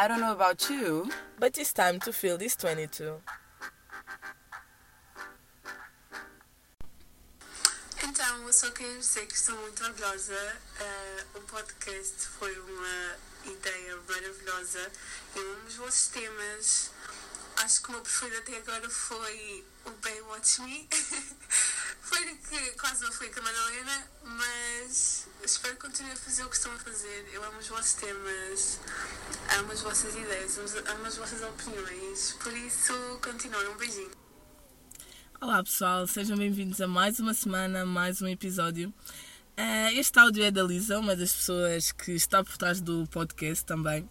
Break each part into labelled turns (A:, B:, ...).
A: I don't know about you.
B: But it's time to fill this 22.
C: Então, eu só queria dizer que estou muito orgulhosa. Eh, o podcast foi uma ideia maravilhosa e um dos vossos temas, acho que o meu preferido até agora foi o Baywatch Me. foi que quase não fui com a Madalena, mas espero que continue a fazer o que estão a fazer. Eu amo os vossos temas, amo as vossas ideias, amo- amo as vossas opiniões. Por isso, continuem. Um beijinho.
B: Olá pessoal, sejam bem-vindos a mais uma semana, mais um episódio. Eh, este áudio é da Lisa, uma das pessoas que está por trás do podcast também.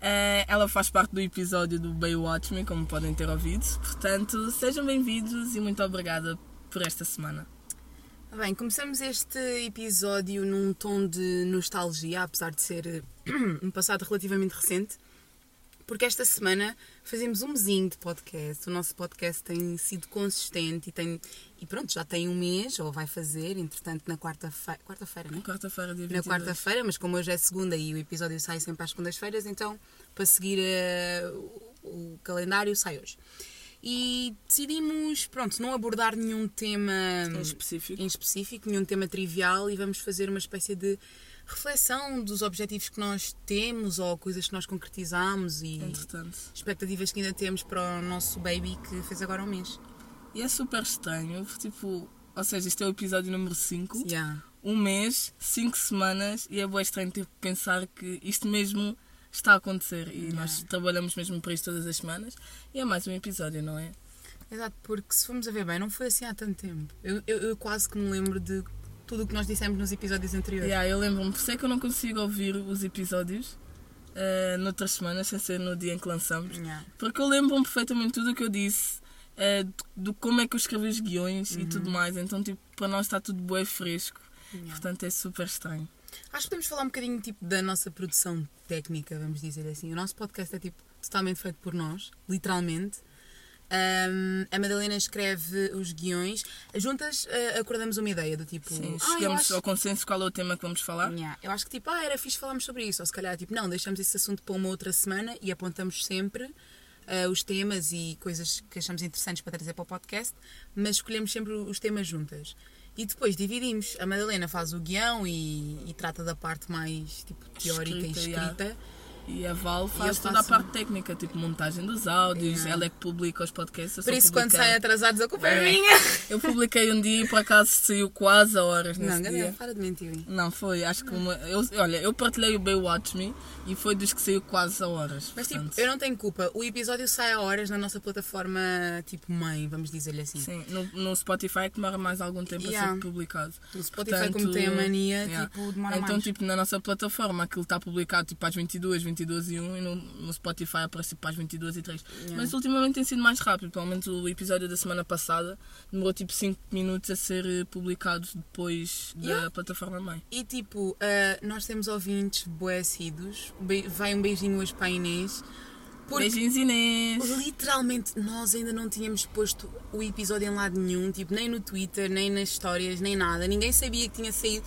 B: Eh, ela faz parte do episódio do Baywatch Me, como podem ter ouvido. Portanto, sejam bem-vindos e muito obrigada por esta semana.
A: Bem, começamos este episódio num tom de nostalgia, apesar de ser eh, um passado relativamente recente, porque esta semana fazemos um mesinho de podcast. O nosso podcast tem sido consistente e tem. E pronto, já tem um mês, ou vai fazer, entretanto, na quarta-feira. Quarta-feira, não é?
B: Quarta-feira, dia
A: na
B: 22.
A: quarta-feira, mas como hoje é segunda e o episódio sai sempre às segundas-feiras, então para seguir o, o calendário sai hoje. E decidimos, pronto, não abordar nenhum tema
B: Em específico.
A: em específico, nenhum tema trivial e vamos fazer uma espécie de reflexão dos objetivos que nós temos ou coisas que nós concretizamos e
B: Entretanto.
A: expectativas que ainda temos para o nosso baby que fez agora um mês.
B: E é super estranho, tipo, ou seja, este é o episódio número 5.
A: Yeah.
B: um mês, cinco semanas, e é bem estranho ter que pensar que isto mesmo está a acontecer. E nós trabalhamos mesmo para isto todas as semanas. E é mais um episódio, não é?
A: Exato, porque se formos a ver bem, não foi assim há tanto tempo. Eu, eu, eu quase que me lembro de tudo o que nós dissemos nos episódios anteriores.
B: Yeah, eu lembro-me, por isso é que eu não consigo ouvir os episódios eh, noutras semanas, sem ser no dia em que lançamos.
A: Yeah.
B: Porque eu lembro-me perfeitamente tudo o que eu disse, eh, do, do como é que eu escrevi os guiões e tudo mais. Então, tipo, para nós está tudo bem fresco.
A: Yeah.
B: Portanto, é super estranho.
A: Acho que podemos falar um bocadinho tipo, da nossa produção técnica, vamos dizer assim. O nosso podcast é tipo, totalmente feito por nós, literalmente. Ahm, a Madalena escreve os guiões. Juntas ah, acordamos uma ideia do tipo.
B: Sim,
A: "Ah,
B: chegamos
A: acho-
B: ao consenso qual é o tema que vamos falar.
A: Yeah, Eu acho que tipo, ah, era fixe falarmos sobre isso. Ou se calhar, tipo, não, deixamos esse assunto para uma outra semana e apontamos sempre ah, os temas e coisas que achamos interessantes para trazer para o podcast, mas escolhemos sempre os temas juntas. E depois dividimos. A Madalena faz o guião e, e trata da parte mais tipo, teórica
B: Escrita,
A: e escrita.
B: E a Val faz toda a parte técnica, tipo montagem dos áudios,
A: Yeah.
B: ela é que publica os podcasts.
A: Por isso, quando saem atrasados, a culpa é,
B: É.
A: minha.
B: Eu publiquei um dia e por acaso saiu quase a horas nesse
A: Não,
B: dia.
A: Gabriel, para de mentir.
B: Não, foi, acho que uma. Eu, olha, eu partilhei o Baywatch Me e foi dos que saiu quase a horas.
A: Mas tipo,
B: portanto,
A: eu não tenho culpa. O episódio sai a horas na nossa plataforma, tipo, mãe, vamos dizer-lhe assim.
B: Sim, no, no Spotify que demora mais algum tempo a
A: Yeah.
B: ser publicado.
A: O Spotify, como tem a mania, tipo, demora
B: Então,
A: mais.
B: tipo, na nossa plataforma aquilo está publicado tipo às 22, 22 e 1 e no, no Spotify aparece tipo às 22 e 3.
A: Yeah.
B: Mas ultimamente tem sido mais rápido, pelo menos o episódio da semana passada demorou tipo 5 minutos a ser eh, publicado depois da
A: Yeah.
B: plataforma mãe.
A: E tipo, ah, nós temos ouvintes boecidos. Vai um beijinho hoje para a Inês. Porque
B: Beijinhos Inês!
A: literalmente nós ainda não tínhamos posto o episódio em lado nenhum, tipo, nem no Twitter, nem nas histórias, nem nada. Ninguém sabia que tinha saído.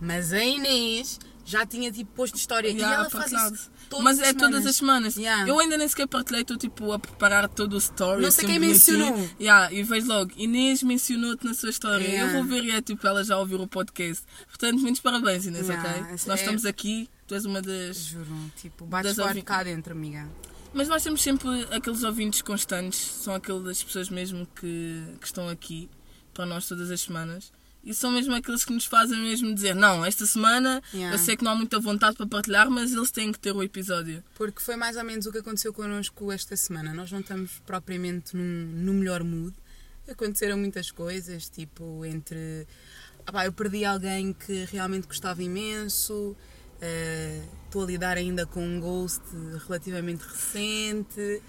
A: Mas a Inês já tinha tipo posto história.
B: Yeah,
A: e ela faz isso todas
B: Mas
A: as
B: é todas
A: semanas.
B: as semanas.
A: Yeah.
B: Eu ainda nem sequer partilhei, estou tipo a preparar todo o story.
A: Não sei
B: sempre
A: quem mencionou.
B: Yeah, e vejo logo, Inês mencionou-te na sua história. Eu vou ver e é tipo, ela já ouviu o podcast. Portanto, muitos parabéns, Inês, ok?
A: essa
B: Nós
A: é-
B: estamos aqui, tu és uma das.
A: Juro, tipo, bates
B: Das ouvi-
A: cá dentro, amiga.
B: Mas nós temos sempre aqueles ouvintes constantes, são aquelas pessoas mesmo que, que estão aqui para nós todas as semanas. E são mesmo aqueles que nos fazem mesmo dizer, não, esta semana
A: Yeah.
B: eu sei que não há muita vontade para partilhar, mas eles têm que ter o episódio.
A: Porque foi mais ou menos o que aconteceu connosco esta semana. Nós não estamos propriamente num, no melhor mood. Aconteceram muitas coisas, tipo, entre. Ah pá, eu perdi alguém que realmente gostava imenso. eh, Estou a lidar ainda com um ghost relativamente recente.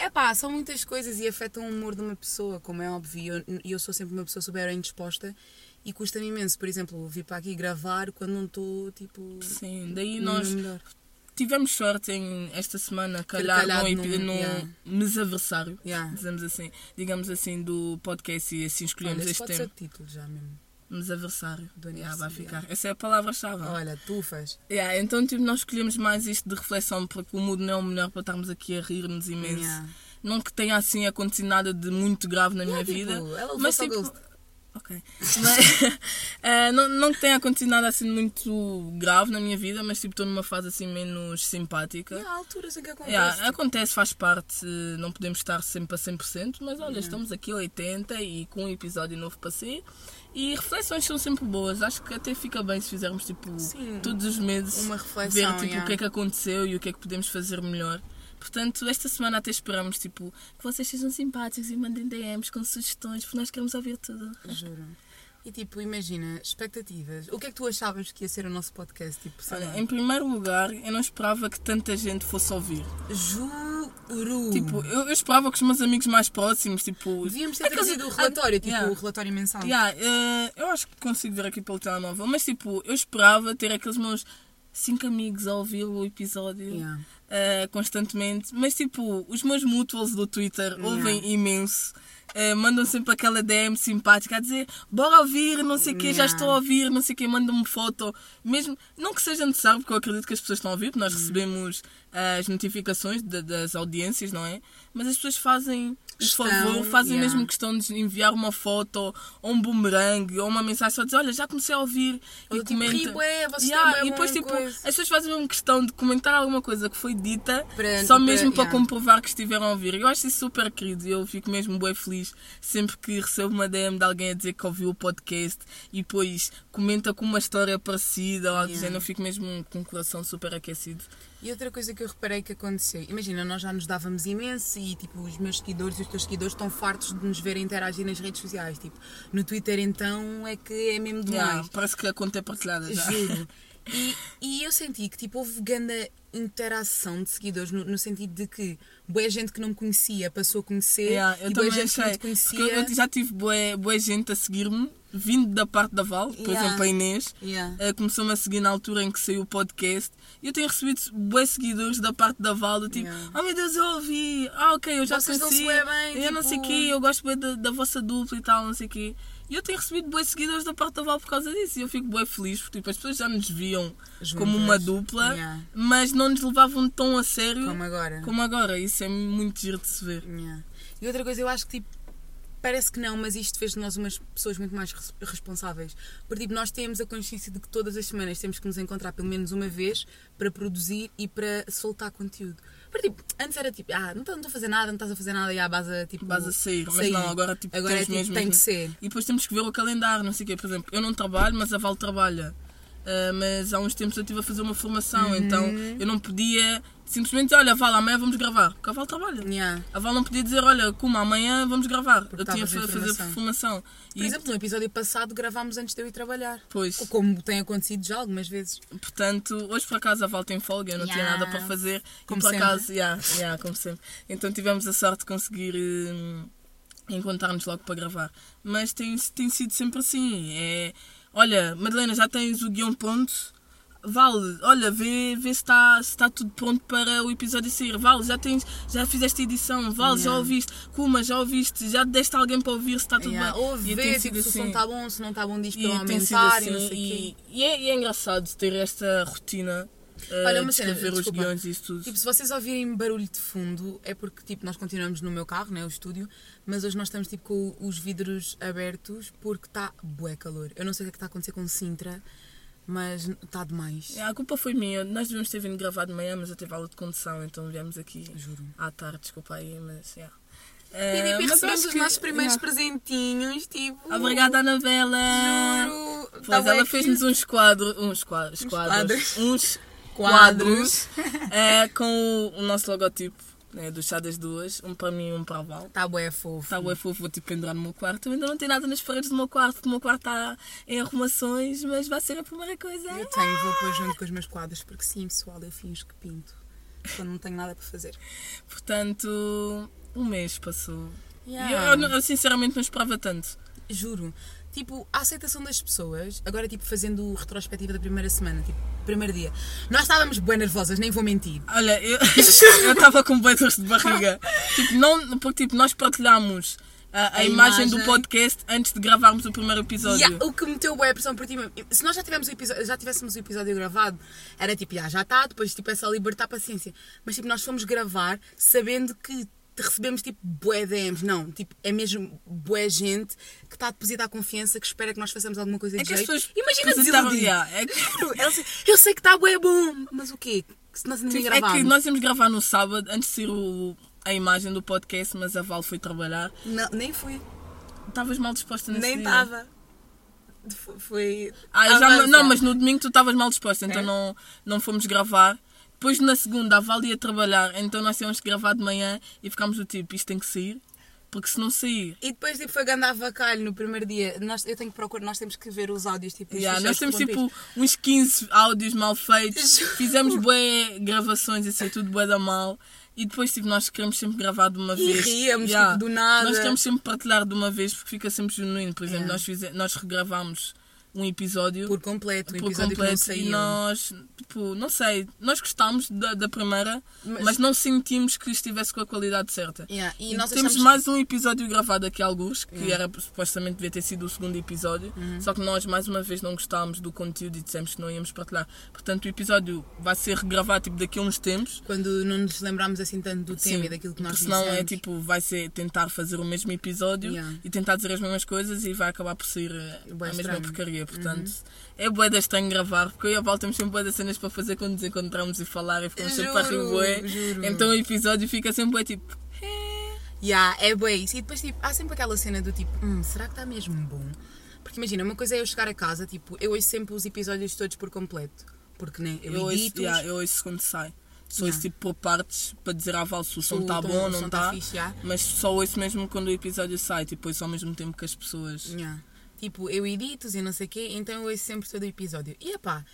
A: É pá, são muitas coisas e afetam o humor de uma pessoa, como é óbvio. E eu, eu sou sempre uma pessoa super indisposta e custa-me imenso, por exemplo, vir para aqui gravar quando não estou, tipo.
B: Sim, daí nós
A: melhor.
B: tivemos sorte em esta semana calhar
A: calhado
B: num,
A: num- yeah.
B: mesaversário,
A: Yeah.
B: dizemos assim, digamos assim, do podcast e assim escolhemos
A: Olha,
B: este
A: pode
B: tema.
A: ser título já mesmo.
B: Nos aniversário.
A: Do
B: Yeah, vai ficar. Essa é a palavra-chave.
A: Olha, tufas.
B: Yeah, então, tipo, nós escolhemos mais isto de reflexão porque o mood não é o melhor para estarmos aqui a rir-nos imenso.
A: Yeah.
B: Não que tenha assim acontecido nada de muito grave na minha
A: Yeah,
B: vida.
A: tipo, ela
B: mas tipo. Ok. Mas, eh, não, não que tenha acontecido nada assim muito grave na minha vida, mas tipo estou numa fase assim menos simpática.
A: E há alturas em que acontece.
B: Yeah, acontece, faz parte, não podemos estar sempre a 100%, mas olha, estamos aqui a 80 e com um episódio novo para si. E reflexões são sempre boas, acho que até fica bem se fizermos tipo
A: Sim,
B: todos os meses
A: uma reflexão,
B: ver tipo,
A: yeah.
B: o que é que aconteceu e o que é que podemos fazer melhor. Portanto, esta semana até esperamos tipo, que vocês sejam simpáticos e mandem DMs com sugestões, porque nós queremos ouvir tudo.
A: Juro. E tipo, imagina, expectativas. O que é que tu achavas que ia ser o nosso podcast? Tipo,
B: Olha, em primeiro lugar, eu não esperava que tanta gente fosse ouvir.
A: Juro.
B: Tipo, eu, eu esperava que os meus amigos mais próximos, tipo.
A: Devíamos ter
B: aqueles-
A: trazido o relatório, tipo,
B: Yeah.
A: o relatório mensal.
B: Yeah, eh, eu acho que consigo ver aqui pelo telemóvel, mas tipo, eu esperava ter aqueles meus cinco amigos a ouvir o episódio
A: Yeah.
B: eh, constantemente, mas tipo, os meus mutuals do Twitter ouvem imenso. eh, mandam sempre aquela DM simpática a dizer bora ouvir, não sei o quê, já
A: Yeah.
B: estou a ouvir, não sei o quê, mandam-me foto. Mesmo, não que seja necessário, porque eu acredito que as pessoas estão a ouvir, porque nós recebemos eh, as notificações da- das audiências, não é? Mas as pessoas fazem o
A: Questão,
B: favor, fazem
A: yeah.
B: mesmo questão de enviar uma foto ou um boomerang ou uma mensagem só dizer olha, já comecei a ouvir
A: Ou
B: e
A: tipo,
B: comenta.
A: ri, bué, vocês
B: Yeah,
A: bué
B: e depois tipo,
A: coisa.
B: as pessoas fazem mesmo questão de comentar alguma coisa que foi dita só mesmo para
A: yeah.
B: comprovar que estiveram a ouvir. Eu acho isso super querido e eu fico mesmo bem feliz sempre que recebo uma DM de alguém a dizer que ouviu o podcast e depois comenta com uma história parecida ou algo do
A: Yeah.
B: género. Eu fico mesmo com o coração super aquecido.
A: E outra coisa que eu reparei que aconteceu, imagina, nós já nos dávamos imenso e tipo, os meus seguidores e os teus seguidores estão fartos de nos verem interagir nas redes sociais. Tipo, no Twitter então é que é mesmo demais.
B: Yeah, parece que a conta é partilhada já.
A: Juro. E, e eu senti que tipo, houve grande interação de seguidores no, no sentido de que boa gente que não me conhecia passou a conhecer
B: Yeah, eu
A: e boa gente que não
B: achei.
A: te conhecia.
B: Eu, já tive boa, boa gente a seguir-me, vindo da parte da Val, por
A: Yeah.
B: exemplo, a Inês.
A: Yeah.
B: eh, Começou-me a seguir na altura em que saiu o podcast. E eu tenho recebido boas seguidores da parte da Val, do tipo,
A: Yeah.
B: oh meu Deus, eu ouvi. Ah, ok, eu já
A: Vocês
B: conheci.
A: bué bem,
B: eu não sei o
A: tipo-
B: quê, eu gosto bem da, da vossa dupla e tal, não sei o quê. E eu tenho recebido boas seguidores da parte da Val por causa disso. E eu fico bem feliz, porque tipo, as pessoas já nos viam como
A: Juntas.
B: uma dupla,
A: Yeah.
B: mas não nos levavam tão a sério
A: Como agora.
B: como agora. Isso é muito giro de se ver.
A: Yeah. E outra coisa, eu acho que tipo, parece que não, mas isto fez de nós umas pessoas muito mais res- responsáveis. Porque tipo, nós temos a consciência de que todas as semanas temos que nos encontrar pelo menos uma vez para produzir e para soltar conteúdo. Porque tipo, antes era tipo, ah, não estou a fazer nada, não estás a fazer nada e a base tipo.
B: Vas a sair, mas não, agora tipo,
A: agora é, tipo,
B: mesmo
A: tem que
B: mesmo-
A: ser.
B: E depois temos que ver o calendário, não sei o quê. Por exemplo, eu não trabalho, mas a Val trabalha. Ah, mas há uns tempos eu estive a fazer uma formação,
A: Uhum.
B: então eu não podia simplesmente, olha, Val, amanhã vamos gravar. Porque a Val trabalha.
A: Yeah.
B: A Val não podia dizer, olha, como amanhã vamos gravar.
A: Porque
B: eu tinha que fazer
A: formação.
B: formação.
A: Por exemplo, no episódio passado gravámos antes de eu ir trabalhar.
B: Pois,
A: Como tem acontecido já algumas vezes.
B: portanto, hoje por acaso a Val tem folga, eu não tinha
A: Yeah.
B: nada para fazer.
A: Como
B: e por
A: sempre.
B: acaso, yeah, yeah, como sempre. Então tivemos a sorte de conseguir hum, encontrar-nos logo para gravar. Mas tem, tem sido sempre assim. É, olha, Madalena, já tens o guião pronto? Vale, olha, vê, vê se está se tá tudo pronto para o episódio sair. Vale, já tens, já fizeste a edição. Vale, já
A: Yeah.
B: ouviste. Kuma, já ouviste. Já deste alguém para ouvir se está tudo
A: Yeah.
B: bem.
A: Ouve, vê, se o som
B: assim.
A: está bom, se não está bom, diz para aumentar e
B: assim, e, e é, e é engraçado ter esta rotina
A: Olha, uma cena,
B: os guiões e isso tudo.
A: Tipo, se vocês ouvirem barulho de fundo, é porque tipo, nós continuamos no meu carro, né, o estúdio, mas hoje nós estamos tipo, com os vidros abertos porque está bué calor. Eu não sei o que é que está a acontecer com Sintra, mas está demais.
B: É, a culpa foi minha. Nós devíamos ter vindo gravar de manhã, mas eu tive aula de condução, então viemos aqui
A: Juro.
B: à tarde, desculpa aí, mas yeah.
A: E, tipo, e
B: mas
A: recebemos os
B: que-
A: nossos primeiros
B: yeah.
A: presentinhos, tipo.
B: Obrigada, Anabela!
A: Juro.
B: Pois
A: Tá
B: ela fez-nos uns quadros, uns quadros, quadros,
A: quadros.
B: uns
A: Quadros.
B: quadros eh, com o, o nosso logotipo né, do Chá das Duas, um para mim e um para a Val.
A: Está bué fofo.
B: Está bué fofo, vou tipo pendurar no meu quarto. Eu ainda não tenho nada nas paredes do meu quarto, porque o meu quarto está em arrumações, mas vai ser a primeira coisa.
A: Eu tenho, vou pôr junto com os meus quadros, porque sim, pessoal, eu finjo que pinto. Quando não tenho nada para fazer.
B: Portanto, um mês passou.
A: Yeah.
B: eu, eu, eu sinceramente não esperava tanto.
A: Juro. Tipo, a aceitação das pessoas, agora tipo fazendo retrospectiva da primeira semana, tipo, primeiro dia. Nós estávamos bem nervosas, nem vou mentir.
B: Olha, eu estava com bem de barriga. tipo, não, porque tipo, nós partilhámos a, a
A: A
B: imagem, do
A: imagem.
B: podcast antes de gravarmos o primeiro episódio.
A: Yeah, o que meteu boa pressão por ti mesmo. Se nós já, tivemos o episódio, já tivéssemos o episódio gravado, era tipo, "Ya, já está, depois tipo, é só libertar a paciência. Mas tipo, nós fomos gravar sabendo que recebemos tipo bué DMs. Não, tipo, é mesmo bué gente que está a depositar confiança, que espera que nós façamos alguma coisa
B: É
A: de
B: que as
A: jeito.
B: pessoas
A: Imagina desiludir.
B: yeah, é que-
A: Eu sei- que está bué bom, mas o quê? Se nós ainda
B: Tipo, é que nós íamos gravar no sábado, antes de sair o- a imagem do podcast, mas a Val foi trabalhar.
A: Não, nem fui.
B: Estavas mal disposta nesse
A: Nem estava. Foi.
B: Ah, já,
A: Avança.
B: não, mas no domingo tu estavas mal disposta, então
A: É?
B: não, não fomos gravar. Depois na segunda a Val ia trabalhar, então nós tínhamos que gravar de manhã e ficámos do tipo, isto tem que sair, porque se não sair.
A: E depois tipo, foi ganda avacalho no primeiro dia. Nós, eu tenho que procurar, nós temos que ver os áudios tipo. os
B: Yeah, nós temos tipo uns 15 áudios mal feitos, fizemos bué gravações e sei tudo bué da mal. E depois tipo, nós queremos sempre gravar de uma
A: E
B: vez.
A: ríamos, tipo, do nada.
B: Nós queremos sempre partilhar de uma vez porque fica sempre genuíno. Por exemplo,
A: Yeah.
B: nós, fize- nós regravamos um episódio
A: Por completo, o
B: por
A: episódio
B: completo e nós, tipo, não sei, nós gostámos da, da primeira,
A: Mas-
B: mas, não sentimos que estivesse com a qualidade certa.
A: Yeah, E,
B: E
A: nós
B: temos
A: achamos-
B: mais um episódio gravado aqui alguns, que
A: Yeah.
B: era supostamente devia ter sido o segundo episódio, só que nós mais uma vez não gostávamos do conteúdo e dissemos que não íamos partilhar. Portanto, o episódio vai ser regravado tipo, daqui a uns tempos.
A: Quando não nos lembramos assim tanto do tema
B: Sim,
A: e daquilo que nós
B: porque senão é
A: dissemos.
B: tipo, vai ser tentar fazer o mesmo episódio
A: Yeah.
B: e tentar dizer as mesmas coisas e vai acabar por sair eh, a mesma
A: estranho. Uhum.
B: porcaria. Portanto, é bué de estranho gravar, porque eu e a Val temos sempre de cenas para fazer quando nos encontramos e falar e ficamos sempre a rir
A: Juro, juro.
B: Então o episódio fica sempre bué tipo.
A: Yeah, é bué isso. E depois tipo, há sempre aquela cena do tipo, hum, será que está mesmo bom? Porque imagina, uma coisa é eu chegar a casa, tipo, eu ouço sempre os episódios todos por completo. Porque nem eu,
B: Eu ouço,
A: edito
B: yeah, eu ouço quando sai. Só ouço tipo por partes para dizer à Val se o som está
A: tom-
B: bom ou não
A: tá
B: está.
A: fixe, yeah.
B: Mas só ouço mesmo quando o episódio sai, tipo, ouço ao mesmo tempo que as pessoas.
A: Yeah. Tipo, eu edito e não sei o quê, então eu ouço sempre todo o episódio. E epá,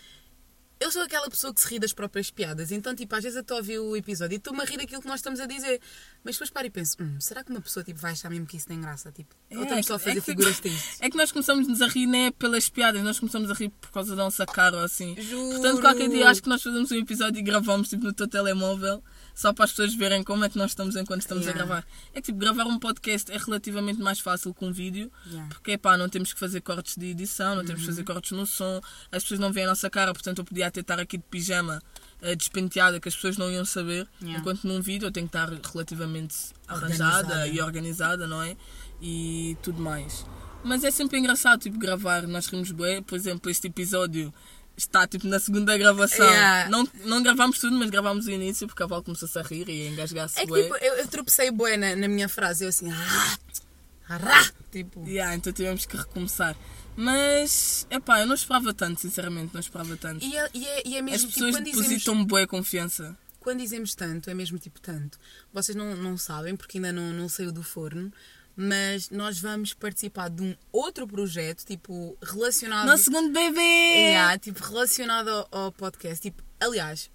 A: eu sou aquela pessoa que se ri das próprias piadas, então tipo, às vezes eu estou a ouvir o episódio e estou-me a rir daquilo que nós estamos a dizer. Mas depois paro e penso, hum, será que uma pessoa tipo, vai achar mesmo que isso tem graça? Tipo, ou
B: É,
A: estamos só a
B: que-
A: fazer
B: é que-
A: figuras tristes?
B: É que nós começamos a rir nem é pelas piadas, nós começamos a rir por causa da nossa cara ou assim.
A: Juro.
B: Portanto, qualquer dia acho que nós fazemos um episódio e gravamos tipo, no teu telemóvel, só para as pessoas verem como é que nós estamos enquanto estamos
A: Yeah.
B: a gravar. É que tipo, gravar um podcast é relativamente mais fácil que um vídeo,
A: Yeah.
B: porque pá, não temos que fazer cortes de edição, não temos que
A: Uhum.
B: fazer cortes no som, as pessoas não veem a nossa cara, portanto eu podia até estar aqui de pijama. Eh, despenteada que as pessoas não iam saber
A: Yeah.
B: enquanto num vídeo eu tenho que estar relativamente
A: Organizada.
B: arranjada e organizada, não é? E tudo mais. Mas é sempre engraçado, tipo, gravar, nós rimos bem. Por exemplo, este episódio está, tipo, na segunda gravação.
A: Yeah.
B: Não, não gravámos tudo, mas gravámos o início porque a Val começou-se a rir e a engasgar-se
A: É que
B: bué.
A: tipo, eu, eu tropecei bué na, na minha frase, eu assim, ah, ah, tipo,
B: Yeah, então tivemos que recomeçar. Mas, epá, eu não esperava tanto, sinceramente, não esperava tanto.
A: e é, e é, e é
B: As
A: mesmo tipo,
B: pessoas
A: quando dizemos,
B: depositam boa confiança.
A: quando dizemos tanto, é mesmo tipo tanto. Vocês não, não sabem, porque ainda não, não saiu do forno, mas nós vamos participar de um outro projeto, tipo, relacionado.
B: Nosso segundo bebê!
A: Yeah, tipo, relacionado ao, ao podcast. Tipo, aliás,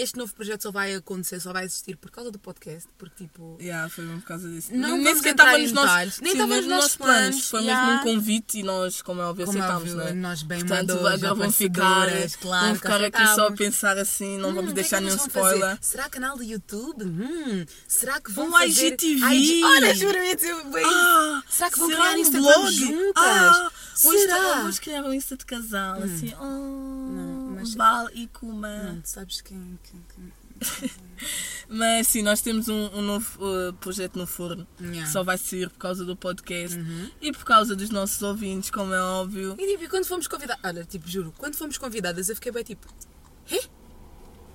A: este novo projeto só vai acontecer, só vai existir por causa do podcast, porque tipo.
B: Yeah, foi mesmo por causa disso.
A: Não
B: nem sequer estava nos nossos.
A: Nem estava nos nossos planos,
B: Foi
A: yeah.
B: mesmo um convite e nós, como é óbvio,
A: Como é
B: aceitámos,
A: óbvio,
B: não é?
A: nós bem
B: Portanto,
A: madouros,
B: agora vão ficar,
A: claro
B: vão
A: que
B: ficar aqui só a pensar assim, não
A: Hum,
B: vamos
A: é
B: deixar nenhum
A: vão fazer?
B: spoiler.
A: Será canal do YouTube? Hum, será que vão
B: Um
A: fazer...
B: IGTV?
A: IG... Olha, juro-me
B: Ah,
A: Será que vão
B: será
A: criar
B: um
A: Instagram
B: blog?
A: juntas?
B: Ah, Insta-
A: Será? Hum.
B: Vamos criar um Insta de casal, assim, oh,
A: Não,
B: Val e Kuma.
A: Não, tu sabes quem... quem, quem...
B: Mas sim, nós temos um, um novo uh, projeto no forno
A: Yeah.
B: que só vai sair por causa do podcast
A: Uhum.
B: e por causa dos nossos ouvintes, como é óbvio.
A: E tipo, quando fomos convidadas... Olha, tipo, juro, quando fomos convidadas eu fiquei bem tipo... Hê?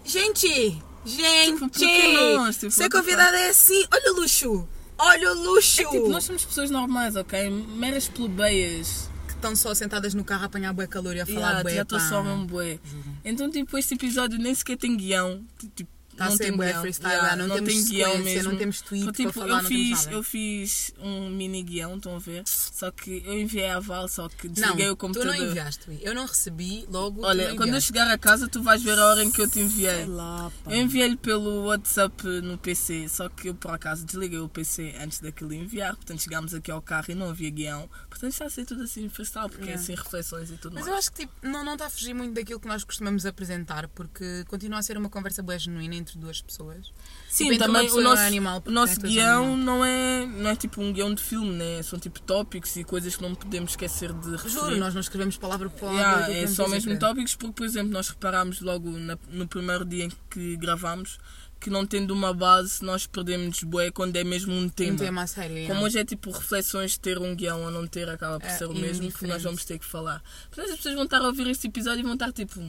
A: Gente! Gente!
B: Tipo, nós? Tipo,
A: Ser convidada é assim... Olha o luxo! Olha o luxo!
B: É tipo, nós somos pessoas normais, ok? Meras plebeias.
A: Estão só sentadas no carro a apanhar bué calor e a falar
B: Yeah,
A: bué,
B: já estou só mesmo bué. Então, tipo, este episódio nem sequer tem guião. Tipo,
A: Tá
B: não
A: a
B: tem
A: bué
B: guião.
A: freestyle,
B: Yeah,
A: não temos
B: tem guião mesmo.
A: não temos tweet
B: Então, tipo,
A: para falar,
B: eu
A: não
B: fiz, eu fiz um mini guião, estão a ver? Só que eu enviei à Val, só que
A: Não,
B: desliguei o
A: tu
B: computador.
A: não enviaste. Eu não recebi, logo
B: Olha,
A: tu não
B: quando eu chegar a casa, tu vais ver a hora em que eu te enviei.
A: Lá.
B: Eu enviei-lhe pelo WhatsApp no PC, só que eu por acaso desliguei o PC antes daquilo enviar, portanto chegámos aqui ao carro e não havia guião. Portanto está a ser tudo assim freestyle, porque é
A: Yeah.
B: assim reflexões e tudo
A: Mas eu
B: mais.
A: acho que tipo, não, não está a fugir muito daquilo que nós costumamos apresentar, porque continua a ser uma conversa boa genuína entre entre duas pessoas.
B: Sim, também o nosso,
A: animal,
B: o nosso
A: é
B: guião não é, não é tipo um guião de filme, né? São tipo tópicos e coisas que não podemos esquecer de referir.
A: Juro, nós não escrevemos palavra por palavra.
B: Yeah, é
A: queremos
B: só mesmo tópicos porque, por exemplo, nós reparámos logo na- no primeiro dia em que gravámos que não tendo uma base nós perdemos bué quando é mesmo um tema.
A: Um tema a sério.
B: Como hoje é tipo reflexões de ter um guião ou não ter, acaba por
A: É
B: ser o mesmo que nós vamos ter que falar. Portanto, as pessoas vão estar a ouvir este episódio e vão estar tipo,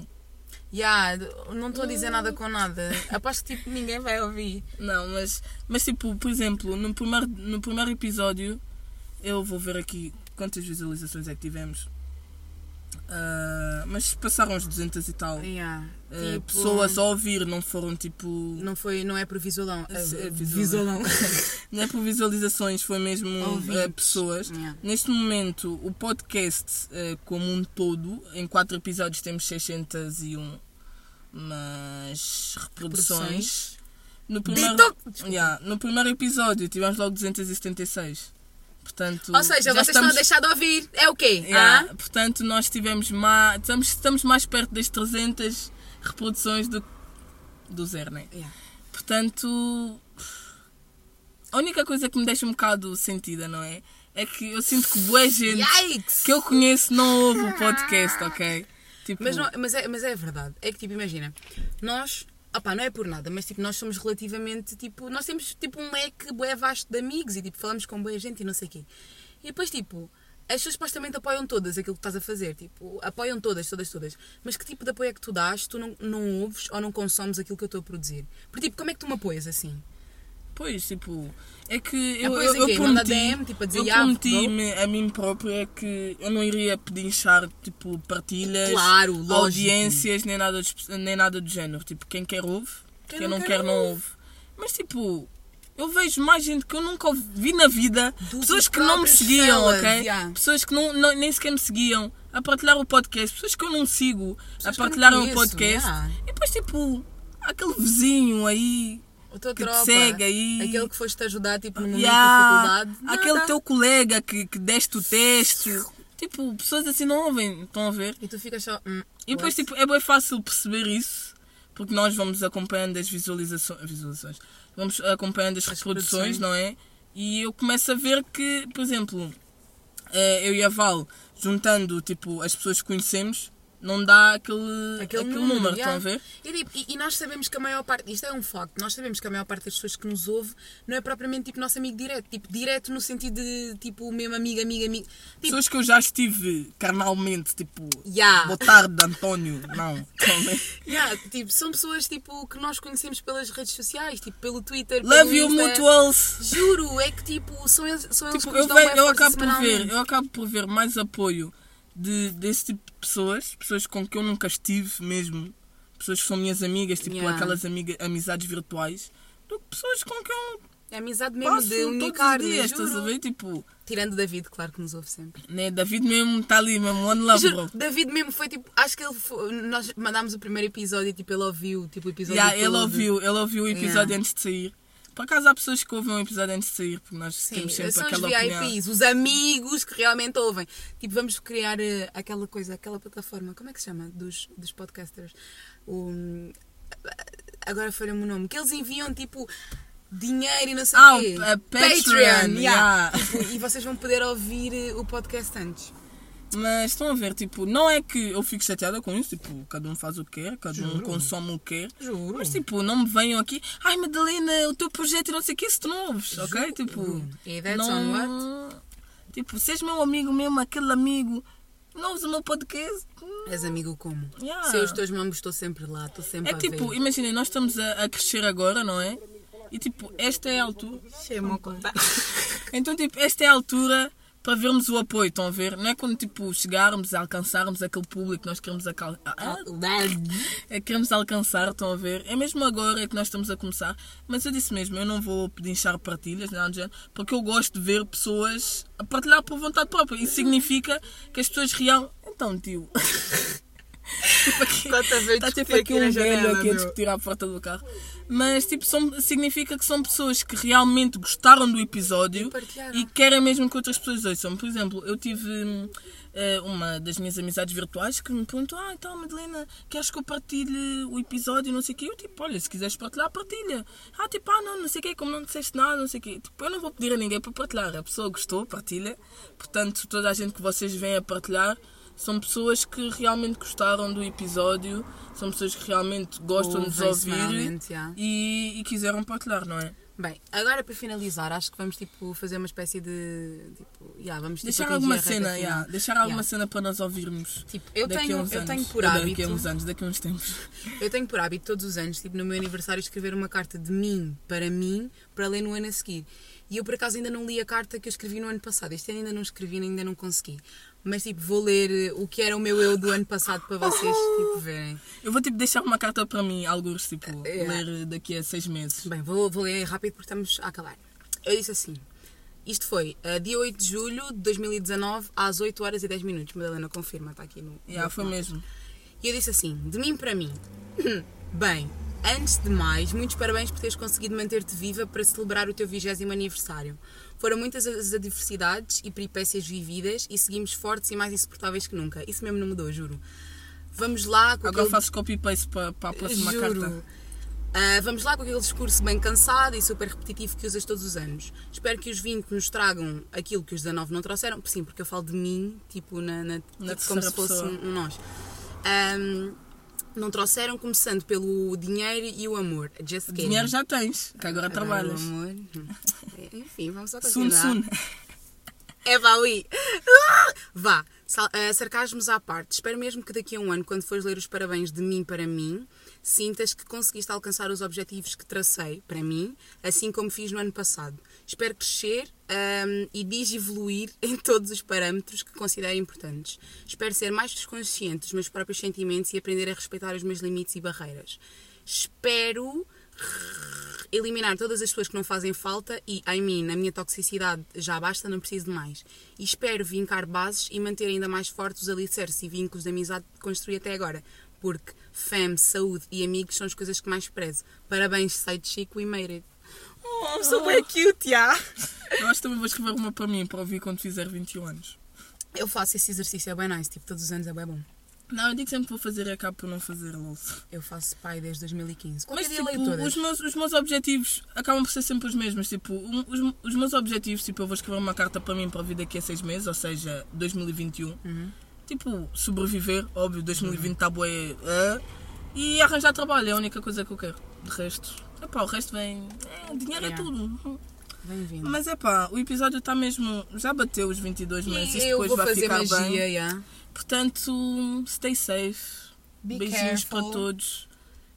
A: Yeah, não estou a dizer nada com nada. Aposto que tipo, ninguém vai ouvir.
B: Não, mas, mas tipo, por exemplo, no primeiro, no primeiro episódio, eu vou ver aqui quantas visualizações é que tivemos. Ah, mas passaram os 200 e tal.
A: Yeah.
B: Ah,
A: Tipo,
B: pessoas a ouvir, não foram tipo.
A: Não, foi, não é por visualão.
B: É,
A: É,
B: visualão. Não é por visualizações, foi mesmo ah, pessoas.
A: Yeah.
B: Neste momento, o podcast como um todo, em quatro episódios temos 601 mas reproduções.
A: Reproduções.
B: No primeiro. Yeah, no primeiro episódio tivemos logo 276. Portanto,
A: Ou seja, vocês estão a deixar de ouvir. É o quê?
B: Yeah,
A: Ah?
B: Portanto, nós tivemos mais, estamos, estamos mais perto das 300 reproduções do, do zero, né?
A: Yeah.
B: Portanto, a única coisa que me deixa um bocado sentida, não é? É que eu sinto que boa gente
A: Yikes!
B: que eu conheço não ouve o podcast, ok? Tipo,
A: Mas, não- mas, é, mas é verdade. É que, tipo, imagina, nós, opá, não é por nada, mas tipo, nós somos relativamente, tipo, nós temos tipo um leque bué vasto de amigos e tipo, falamos com boa gente e não sei o quê. E depois, tipo, as pessoas supostamente apoiam todas aquilo que estás a fazer, tipo, apoiam todas, todas, todas. Mas que tipo de apoio é que tu dás, tu não, não ouves ou não consomes aquilo que eu estou a produzir? Porque, tipo, como é que tu me apoias assim?
B: Pois, tipo, é que eu, eu, eu
A: quê? Manda
B: prometi,
A: tipo,
B: eu
A: "Ya,
B: prometi-me a mim própria que eu não iria pedinchar, tipo, partilhas,
A: Claro,
B: audiências, nem nada, de- nem nada do género. Tipo, quem quer ouve,
A: Quem
B: quem,
A: não
B: não
A: quer,
B: quer,
A: não
B: ouve. Mas, tipo, eu vejo mais gente que eu nunca vi na vida,
A: Dos
B: pessoas que não me seguiam,
A: fellas,
B: ok?
A: ya.
B: Pessoas que não, não- nem sequer me seguiam, a partilhar o podcast, pessoas que eu não sigo,
A: Pessoas
B: a
A: eu
B: partilhar o podcast.
A: ya.
B: E depois, tipo, aquele vizinho aí
A: O teu
B: que te
A: tropa,
B: segue aí.
A: aquele que foste ajudar, tipo, no momento
B: Yeah,
A: de dificuldade.
B: aquele
A: nada.
B: teu colega que, que deste o teste. Tipo, pessoas assim não ouvem, estão a ver?
A: E tu ficas só. hum,
B: E depois, tipo, é bem fácil perceber isso, porque nós vamos acompanhando as visualizações, visualizações vamos acompanhando as,
A: As
B: reproduções,
A: reproduções.
B: não é? E eu começo a ver que, por exemplo, eh, eu e a Val, juntando, tipo, as pessoas que conhecemos, não dá aquele, aquele, número, estão
A: yeah.
B: a ver?
A: E, tipo, e- e nós sabemos que a maior parte, isto é um facto, nós sabemos que a maior parte das pessoas que nos ouve não é propriamente tipo nosso amigo direto, tipo, direto no sentido de tipo mesmo amigo, amigo, amigo. Tipo,
B: Pessoas que eu já estive carnalmente, tipo,
A: Yeah.
B: boa tarde, António, não, estão
A: yeah, tipo, são pessoas tipo, que nós conhecemos pelas redes sociais, tipo, pelo Twitter,
B: Love
A: pelo
B: you,
A: Insta.
B: mutuals!
A: Juro, é que tipo, são eles, são eles
B: Tipo,
A: que nos
B: eu,
A: dão
B: eu acabo por ver, eu acabo por ver mais apoio de, desse tipo de pessoas, pessoas com que eu nunca estive mesmo, pessoas que são minhas amigas, tipo
A: Yeah.
B: aquelas amiga, amizades virtuais, do que pessoas com que eu
A: É amizade mesmo
B: passo
A: de
B: todos os
A: unicarne,
B: dias, estás a ver? Tipo,
A: Tirando David, claro que nos ouve sempre.
B: né, David mesmo está ali mesmo, one love, bro.
A: David mesmo foi tipo, acho que ele foi, nós mandámos o primeiro episódio e tipo, ele ouviu tipo, o episódio
B: Yeah, ele ouviu, ele ouviu o episódio
A: Yeah.
B: antes de sair. Por acaso há pessoas que ouvem o episódio antes de sair, porque nós
A: Sim,
B: temos sempre
A: são os
B: aquela opinião.
A: VIPs, os amigos que realmente ouvem. Tipo, vamos criar eh, aquela coisa, aquela plataforma, como é que se chama? Dos, dos podcasters. O, agora foi-me o nome. Que eles enviam tipo dinheiro e não sei
B: Ah,
A: o quê.
B: o, eh, Patreon, yeah.
A: Tipo, e vocês vão poder ouvir eh, o podcast antes.
B: Mas estão a ver, tipo, não é que eu fico chateada com isso, tipo, cada um faz o que quer, cada um
A: Juro.
B: consome o que quer.
A: Juro.
B: Mas tipo, não me venham aqui, ai Madalena, o teu projeto e não sei o que, isso tu não ouves, ok? Tipo,
A: E that's on
B: não. Tipo, se és meu amigo mesmo, aquele amigo, não ouves o meu podcast.
A: És amigo como?
B: Yeah.
A: Se eu os teus mambos estou sempre lá, estou sempre
B: É
A: a
B: tipo,
A: ver.
B: imaginem, nós estamos a, a crescer agora, não é? E tipo, esta é a altura.
A: Chama contar.
B: Então, tipo, esta é a altura para vermos o apoio, estão a ver? Não é quando, tipo, chegarmos alcançarmos aquele público que nós queremos, acal- ah, ah, é, queremos alcançar, estão a ver? É mesmo agora que nós estamos a começar. Mas eu disse mesmo, eu não vou pedinchar partilhas, nada do género, porque eu gosto de ver pessoas a partilhar por vontade própria. Isso significa que as pessoas real. Então, tio. Tipo aqui- Está tipo
A: discutir
B: aqui um velho aqui a discutir à porta do carro. Mas tipo, são, significa que são pessoas que realmente gostaram do episódio
A: E
B: e querem mesmo que outras pessoas ouçam. Por exemplo, eu tive hum, eh, uma das minhas amizades virtuais que me perguntou: Ah, então, Madalena, queres que eu partilhe o episódio? Não sei o quê. Eu tipo, olha, se quiseres partilhar, partilha. Ah, tipo, ah, não, não sei o quê, como não disseste nada, não sei o quê. Tipo, eu não vou pedir a ninguém para partilhar. A pessoa gostou, partilha. Portanto, toda a gente que vocês vêm a partilhar. São pessoas que realmente gostaram do episódio, são pessoas que realmente gostam de nos ouvir
A: já.
B: e, e quiseram partilhar, não é?
A: Bem, agora para finalizar, acho que vamos tipo, fazer uma espécie de. Tipo, yeah, vamos, tipo,
B: Deixar alguma cena, yeah, deixar alguma
A: Yeah.
B: cena para nós ouvirmos.
A: Tipo, eu
B: daqui
A: tenho,
B: a uns
A: eu
B: anos.
A: tenho por hábito.
B: Daqui a uns anos, daqui a uns tempos.
A: Eu tenho por hábito todos os anos, tipo no meu aniversário, escrever uma carta de mim para mim para ler no ano a seguir. E eu por acaso ainda não li a carta que eu escrevi no ano passado. Este ano ainda não escrevi, ainda não consegui. Mas tipo, vou ler eh, o que era o meu eu do ano passado para vocês tipo, verem.
B: Eu vou tipo deixar uma carta para mim, alguns, tipo,
A: Yeah.
B: ler daqui a seis meses.
A: Bem, vou, vou ler rápido porque estamos a acabar. Eu disse assim. Isto foi eh, dia 8 de julho de 2019, às 8 horas e 10 minutos. Madalena, confirma, está aqui no.
B: Yeah, foi mesmo.
A: E eu disse assim: de mim para mim. Bem, antes de mais, muitos parabéns por teres conseguido manter-te viva para celebrar o teu 20 aniversário. Foram muitas as adversidades e peripécias vividas e seguimos fortes e mais insuportáveis que nunca. Isso mesmo não mudou, juro. Vamos lá com
B: Agora
A: aquele...
B: faço copy-paste para, para a próxima
A: Juro.
B: carta.
A: Ah, vamos lá com aquele discurso bem cansado e super repetitivo que usas todos os anos. Espero que os 20 nos tragam aquilo que os 19 não trouxeram. Sim, porque eu falo de mim, tipo, na, na,
B: Na
A: tipo, como se fosse
B: pessoa.
A: um, um nós. Ahm, não trouxeram, começando pelo dinheiro e o amor. Just kidding.
B: Dinheiro já tens, que agora trabalhas.
A: O amor. hum. Enfim, vamos só
B: Sun
A: continuar.
B: Sun.
A: É vá, ui. Vá, eh, sarcasmos à parte. Espero mesmo que daqui a um ano, quando fores ler os parabéns de mim para mim, sintas que conseguiste alcançar os objetivos que tracei para mim, assim como fiz no ano passado. Espero crescer ahm, e digevoluir em todos os parâmetros que considero importantes. Espero ser mais consciente dos meus próprios sentimentos e aprender a respeitar os meus limites e barreiras. Espero eliminar todas as pessoas que não fazem falta e, I mean, a minha toxicidade já basta, não preciso de mais. E espero vincar bases e manter ainda mais fortes os alicerces e vínculos de amizade que construí até agora. Porque fam, saúde e amigos são as coisas que mais prezo. Parabéns, site Chico e made it. Oh, sou bem cute, já!
B: Eu acho que também vou escrever uma para mim, para ouvir quando fizer 21 anos.
A: Eu faço esse exercício, é bem nice, tipo, todos os anos é bem bom.
B: Não, eu digo sempre que vou fazer e acabo por não fazer, louça.
A: Eu faço pai desde 2015. Qualquer
B: Mas tipo, os meus, os meus objetivos acabam por ser sempre os mesmos. Tipo, um- os, os meus objetivos, tipo, eu vou escrever uma carta para mim para vir daqui a seis meses, ou seja, 2021. Tipo, sobreviver, óbvio, 2020 está bué. é, e arranjar trabalho é a única coisa que eu quero. De resto, epá, o resto vem. É, dinheiro é
A: Yeah.
B: tudo.
A: Bem-vindo.
B: Mas é pá, o episódio está mesmo. Já bateu os 22, mas isto
A: eu
B: depois
A: vou
B: vai
A: fazer
B: ficar
A: magia,
B: bem.
A: já.
B: Portanto, stay safe.
A: Be
B: Beijinhos
A: careful.
B: para todos.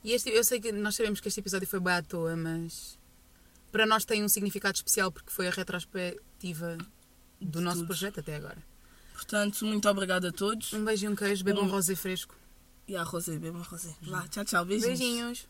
A: E este, eu sei que nós sabemos que este episódio foi bem à toa, mas para nós tem um significado especial porque foi a retrospectiva do
B: De
A: nosso
B: tudo.
A: projeto até agora.
B: Portanto, muito obrigada a todos.
A: Um beijo e um queijo, bebam
B: Um-
A: rosé fresco.
B: E a Rosé, beba Rosé. Vá, tchau, tchau, beijinhos.
A: Beijinhos.